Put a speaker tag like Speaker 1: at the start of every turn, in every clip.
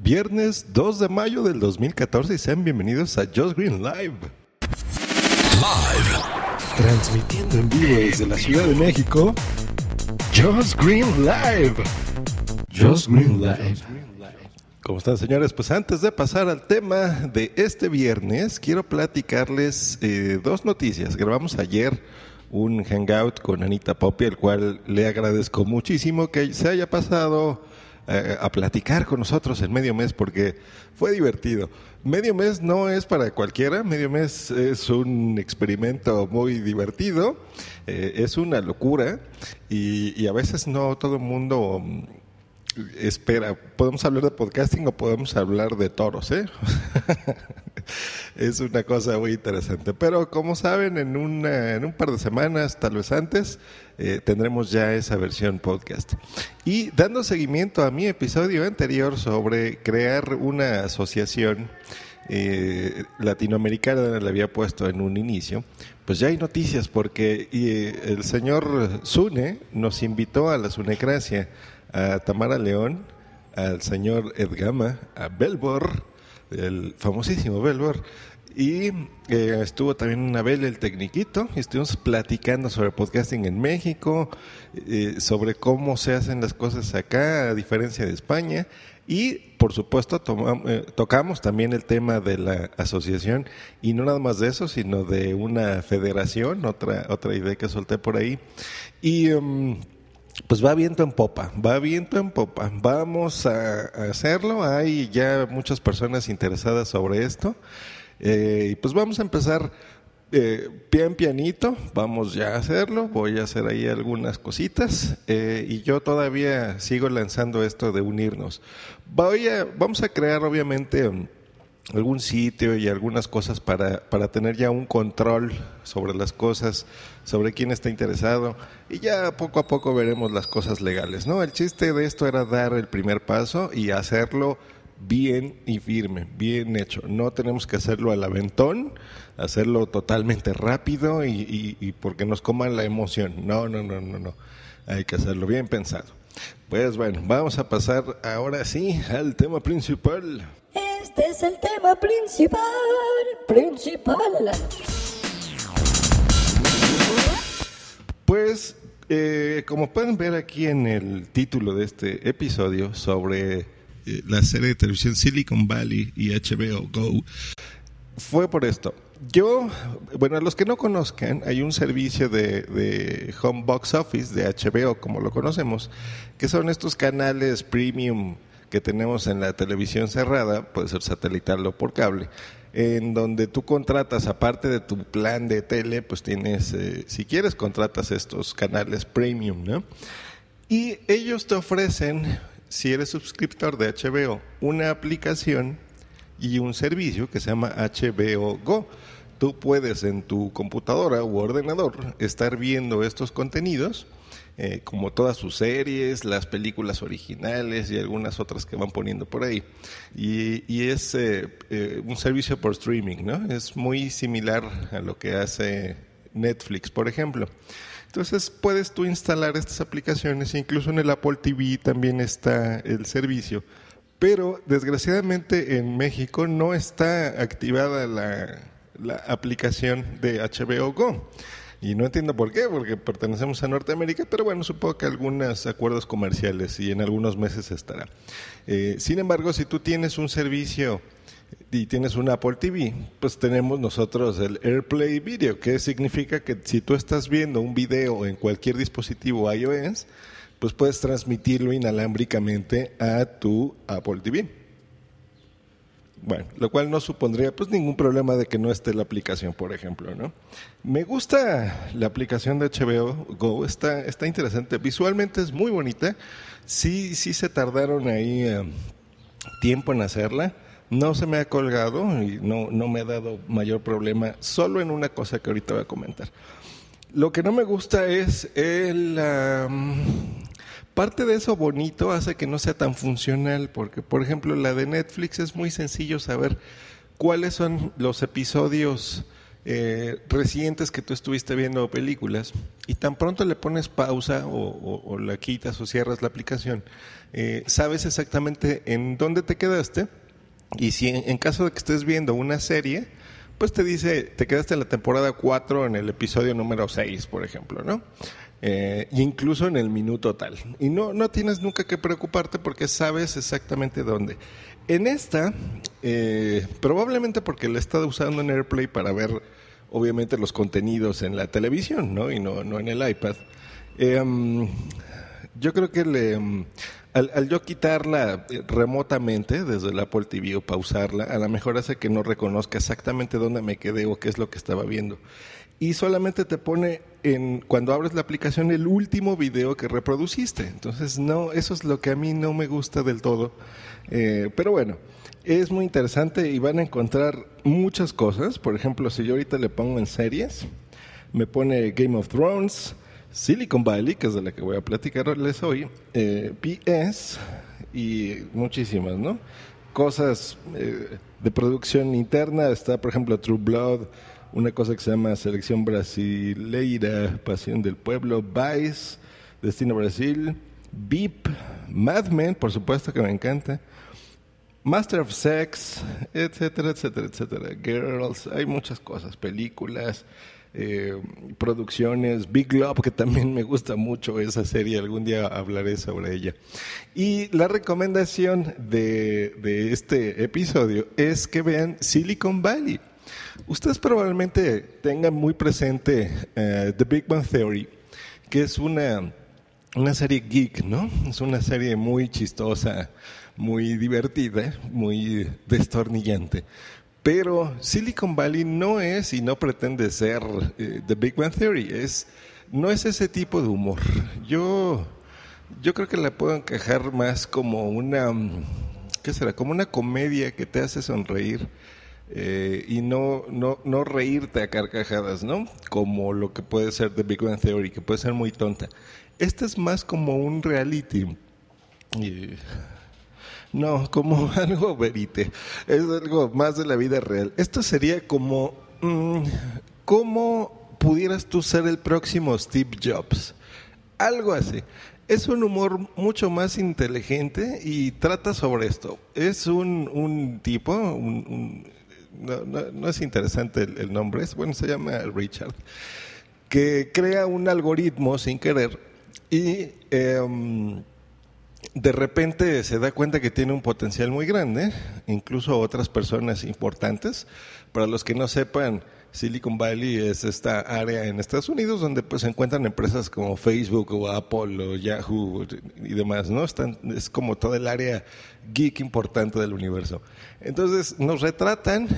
Speaker 1: Viernes 2 de mayo del 2014 y sean bienvenidos a Just Green Live.
Speaker 2: Live.
Speaker 1: Transmitiendo en vivo desde la Ciudad de México. Just Green Live.
Speaker 2: Just Green Live.
Speaker 1: ¿Cómo están señores? Pues antes de pasar al tema de este viernes, quiero platicarles eh, dos noticias. Grabamos ayer un hangout con Anita Poppy, el cual le agradezco muchísimo que se haya pasado a platicar con nosotros en medio mes porque fue divertido. Medio mes no es para cualquiera, medio mes es un experimento muy divertido, eh, es una locura y, y a veces no todo el mundo mm, espera, podemos hablar de podcasting o podemos hablar de toros, ¿eh? es una cosa muy interesante. Pero como saben, en, una, en un par de semanas, tal vez antes, eh, tendremos ya esa versión podcast. Y dando seguimiento a mi episodio anterior sobre crear una asociación eh, latinoamericana, le había puesto en un inicio, pues ya hay noticias porque eh, el señor Zune nos invitó a la Sunecracia a Tamara León, al señor Edgama, a Belbor, el famosísimo Belbor, y eh, estuvo también Abel el Tecniquito, y estuvimos platicando sobre podcasting en México, eh, sobre cómo se hacen las cosas acá, a diferencia de España, y por supuesto eh, tocamos también el tema de la asociación, y no nada más de eso, sino de una federación, otra, otra idea que solté por ahí. Y. em, pues va viento en popa, va viento en popa. Vamos a, hacerlo. Hay ya muchas personas interesadas sobre esto. Eh, y pues vamos a empezar eh, pian pianito. Vamos ya a hacerlo. Voy a hacer ahí algunas cositas. Eh, y yo todavía sigo lanzando esto de unirnos. Voy a, vamos a crear obviamente algún sitio y algunas cosas para, para tener ya un control sobre las cosas, sobre quién está interesado y ya poco a poco veremos las cosas legales, ¿no? El chiste de esto era dar el primer paso y hacerlo bien y firme, bien hecho. No tenemos que hacerlo al aventón, hacerlo totalmente rápido y, y, y porque nos coma la emoción. No, no, no, no, no. Hay que hacerlo bien pensado. Pues bueno, vamos a pasar ahora sí al tema principal.
Speaker 3: Este es el tema principal, principal.
Speaker 1: Pues, eh, como pueden ver aquí en el título de este episodio sobre eh, la serie de televisión Silicon Valley y HBO Go, fue por esto. Yo, bueno, a los que no conozcan, hay un servicio de, de Home Box Office de HBO, como lo conocemos, que son estos canales premium que tenemos en la televisión cerrada, puede ser satelital o por cable, en donde tú contratas, aparte de tu plan de tele, pues tienes, eh, si quieres, contratas estos canales premium, ¿no? Y ellos te ofrecen, si eres suscriptor de HBO, una aplicación y un servicio que se llama HBO Go. Tú puedes en tu computadora u ordenador estar viendo estos contenidos eh, como todas sus series, las películas originales y algunas otras que van poniendo por ahí. Y, es eh, eh, un servicio por streaming, ¿no? Es muy similar a lo que hace Netflix, por ejemplo. Entonces puedes tú instalar estas aplicaciones, incluso en el Apple TV también está el servicio. Pero desgraciadamente en México no está activada la aplicación de HBO Go. Y no entiendo por qué, porque pertenecemos a Norteamérica, pero bueno, supongo que algunos acuerdos comerciales y en algunos meses estará. Eh, sin embargo, si tú tienes un servicio y tienes un Apple TV, pues tenemos nosotros el AirPlay Video, que significa que si tú estás viendo un video en cualquier dispositivo iOS, pues puedes transmitirlo inalámbricamente a tu Apple TV. Bueno, lo cual no supondría pues ningún problema de que no esté la aplicación, por ejemplo, ¿no? Me gusta la aplicación de HBO Go, está, está interesante, visualmente es muy bonita, sí, sí se tardaron ahí eh, tiempo en hacerla, no se me ha colgado y no, no me ha dado mayor problema, solo en una cosa que ahorita voy a comentar. Lo que no me gusta es el... um, parte de eso bonito hace que no sea tan funcional, porque por ejemplo la de Netflix es muy sencillo saber cuáles son los episodios eh, recientes que tú estuviste viendo películas y tan pronto le pones pausa o, la quitas o cierras la aplicación, eh, sabes exactamente en dónde te quedaste y si en, en caso de que estés viendo una serie, pues te dice, te quedaste en la temporada 4 en el episodio número 6, por ejemplo, ¿no? Eh, incluso en el minuto tal. Y no, no tienes nunca que preocuparte porque sabes exactamente dónde. En esta, eh, probablemente porque la he estado usando en AirPlay para ver, obviamente, los contenidos en la televisión, ¿no? Y no, no en el iPad. Em, yo creo que le, al, al yo quitarla eh, remotamente desde el Apple TV o pausarla, a lo mejor hace que no reconozca exactamente dónde me quedé o qué es lo que estaba viendo. Y solamente te pone en cuando abres la aplicación el último video que reproduciste. Entonces, no, eso es lo que a mí no me gusta del todo. Eh, pero bueno, es muy interesante y van a encontrar muchas cosas. Por ejemplo, si yo ahorita le pongo en series, me pone Game of Thrones, Silicon Valley, que es de la que voy a platicarles hoy, eh, PS y muchísimas, ¿no? Cosas eh, de producción interna, está por ejemplo True Blood, una cosa que se llama Selección Brasileira, Pasión del Pueblo, Vice, Destino Brasil, VIP, Mad Men, por supuesto que me encanta, Master of Sex, etcétera, etcétera, etcétera. Girls, hay muchas cosas, películas, eh, producciones, Big Love, que también me gusta mucho esa serie, algún día hablaré sobre ella. Y la recomendación de, de este episodio es que vean Silicon Valley. Ustedes probablemente tengan muy presente eh, The Big Bang Theory, que es una una serie geek, ¿no? Es una serie muy chistosa, muy divertida, muy destornillante. Pero Silicon Valley no es y no pretende ser eh, The Big Bang Theory, es, no es ese tipo de humor. Yo, yo creo que la puedo encajar más como una, ¿qué será? Como una comedia que te hace sonreír eh, y no, no, no reírte a carcajadas, ¿no? Como lo que puede ser The Big Bang Theory, que puede ser muy tonta. Esta es más como un reality. No, como algo verite. Es algo más de la vida real. Esto sería como... mm, ¿Cómo pudieras tú ser el próximo Steve Jobs? Algo así. Es un humor mucho más inteligente y trata sobre esto. Es un, un tipo, un- no, no- no es interesante el, nombre, es, bueno, se llama Richard, que crea un algoritmo sin querer y em, de repente se da cuenta que tiene un potencial muy grande, incluso otras personas importantes. Para los que no sepan, Silicon Valley es esta área en Estados Unidos donde pues se encuentran empresas como Facebook o Apple o Yahoo y demás, ¿no? Están, es como toda el área geek importante del universo. Entonces nos retratan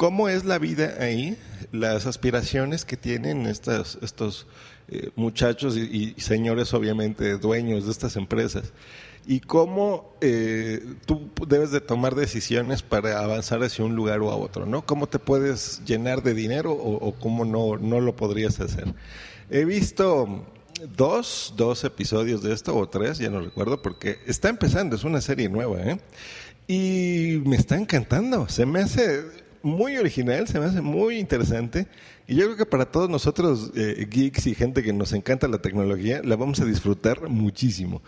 Speaker 1: cómo es la vida ahí, las aspiraciones que tienen estos, estos eh, muchachos y, señores obviamente dueños de estas empresas y cómo eh, tú debes de tomar decisiones para avanzar hacia un lugar o a otro, ¿no? Cómo te puedes llenar de dinero o, o cómo no, no lo podrías hacer. He visto dos, dos episodios de esto o tres, ya no recuerdo, porque está empezando, es una serie nueva, ¿eh? Y me está encantando, se me hace muy original, se me hace muy interesante. Y yo creo que para todos nosotros, eh, geeks y gente que nos encanta la tecnología, la vamos a disfrutar muchísimo.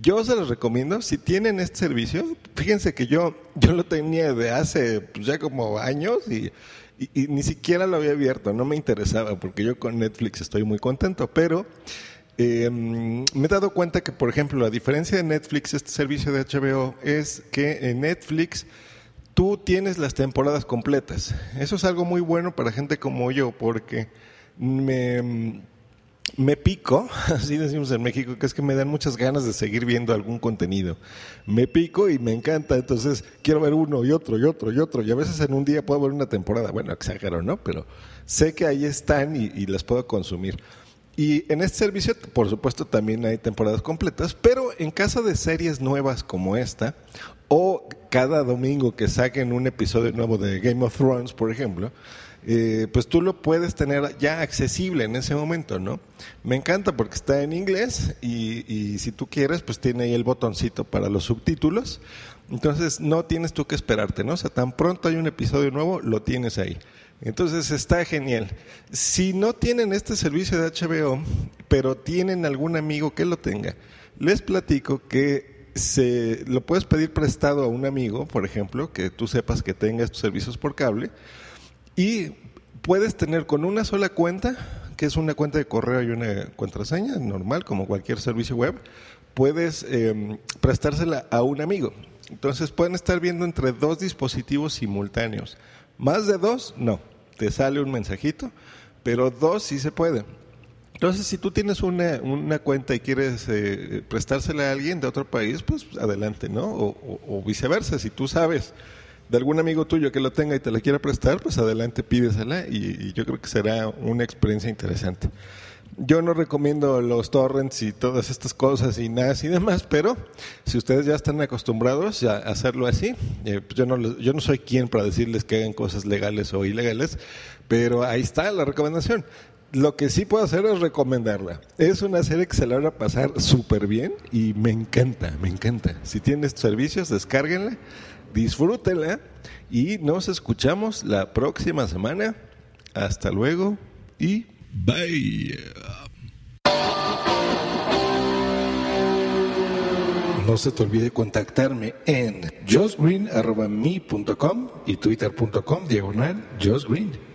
Speaker 1: Yo se los recomiendo, si tienen este servicio, fíjense que yo, yo lo tenía de hace pues, ya como años y, y- y ni siquiera lo había abierto, no me interesaba, porque yo con Netflix estoy muy contento, pero eh, me he dado cuenta que, por ejemplo, a diferencia de Netflix, este servicio de HBO es que en Netflix tú tienes las temporadas completas. Eso es algo muy bueno para gente como yo, porque me, me pico, así decimos en México, que es que me dan muchas ganas de seguir viendo algún contenido. Me pico y me encanta, entonces quiero ver uno y otro y otro y otro. Y a veces en un día puedo ver una temporada. Bueno, exagero, ¿no? Pero sé que ahí están y, y las puedo consumir. Y en este servicio, por supuesto, también hay temporadas completas, pero en caso de series nuevas como esta, o cada domingo que saquen un episodio nuevo de Game of Thrones, por ejemplo, eh, pues tú lo puedes tener ya accesible en ese momento, ¿no? Me encanta porque está en inglés y, y si tú quieres, pues tiene ahí el botoncito para los subtítulos. Entonces no tienes tú que esperarte, ¿no? O sea, tan pronto hay un episodio nuevo, lo tienes ahí. Entonces está genial. Si no tienen este servicio de HBO, pero tienen algún amigo que lo tenga, les platico que se lo puedes pedir prestado a un amigo, por ejemplo, que tú sepas que tenga estos servicios por cable y puedes tener con una sola cuenta, que es una cuenta de correo y una contraseña normal, como cualquier servicio web, puedes eh, prestársela a un amigo. Entonces pueden estar viendo entre dos dispositivos simultáneos. Más de dos, no. Te sale un mensajito, pero dos sí se puede. Entonces, si tú tienes una, cuenta y quieres eh, prestársela a alguien de otro país, pues adelante, ¿no? O, viceversa, si tú sabes de algún amigo tuyo que lo tenga y te la quiera prestar, pues adelante pídesela y, yo creo que será una experiencia interesante. Yo no recomiendo los torrents y todas estas cosas y nada y demás, pero si ustedes ya están acostumbrados a hacerlo así, eh, pues yo, no, yo no soy quien para decirles que hagan cosas legales o ilegales, pero ahí está la recomendación. Lo que sí puedo hacer es recomendarla. Es una serie que se la van a pasar súper bien y me encanta, me encanta. Si tienen estos servicios, descárguenla disfrútenla y nos escuchamos la próxima semana. Hasta luego y bye. No se te olvide contactarme en josgreen.me.com y twitter.com diagonal josgreen.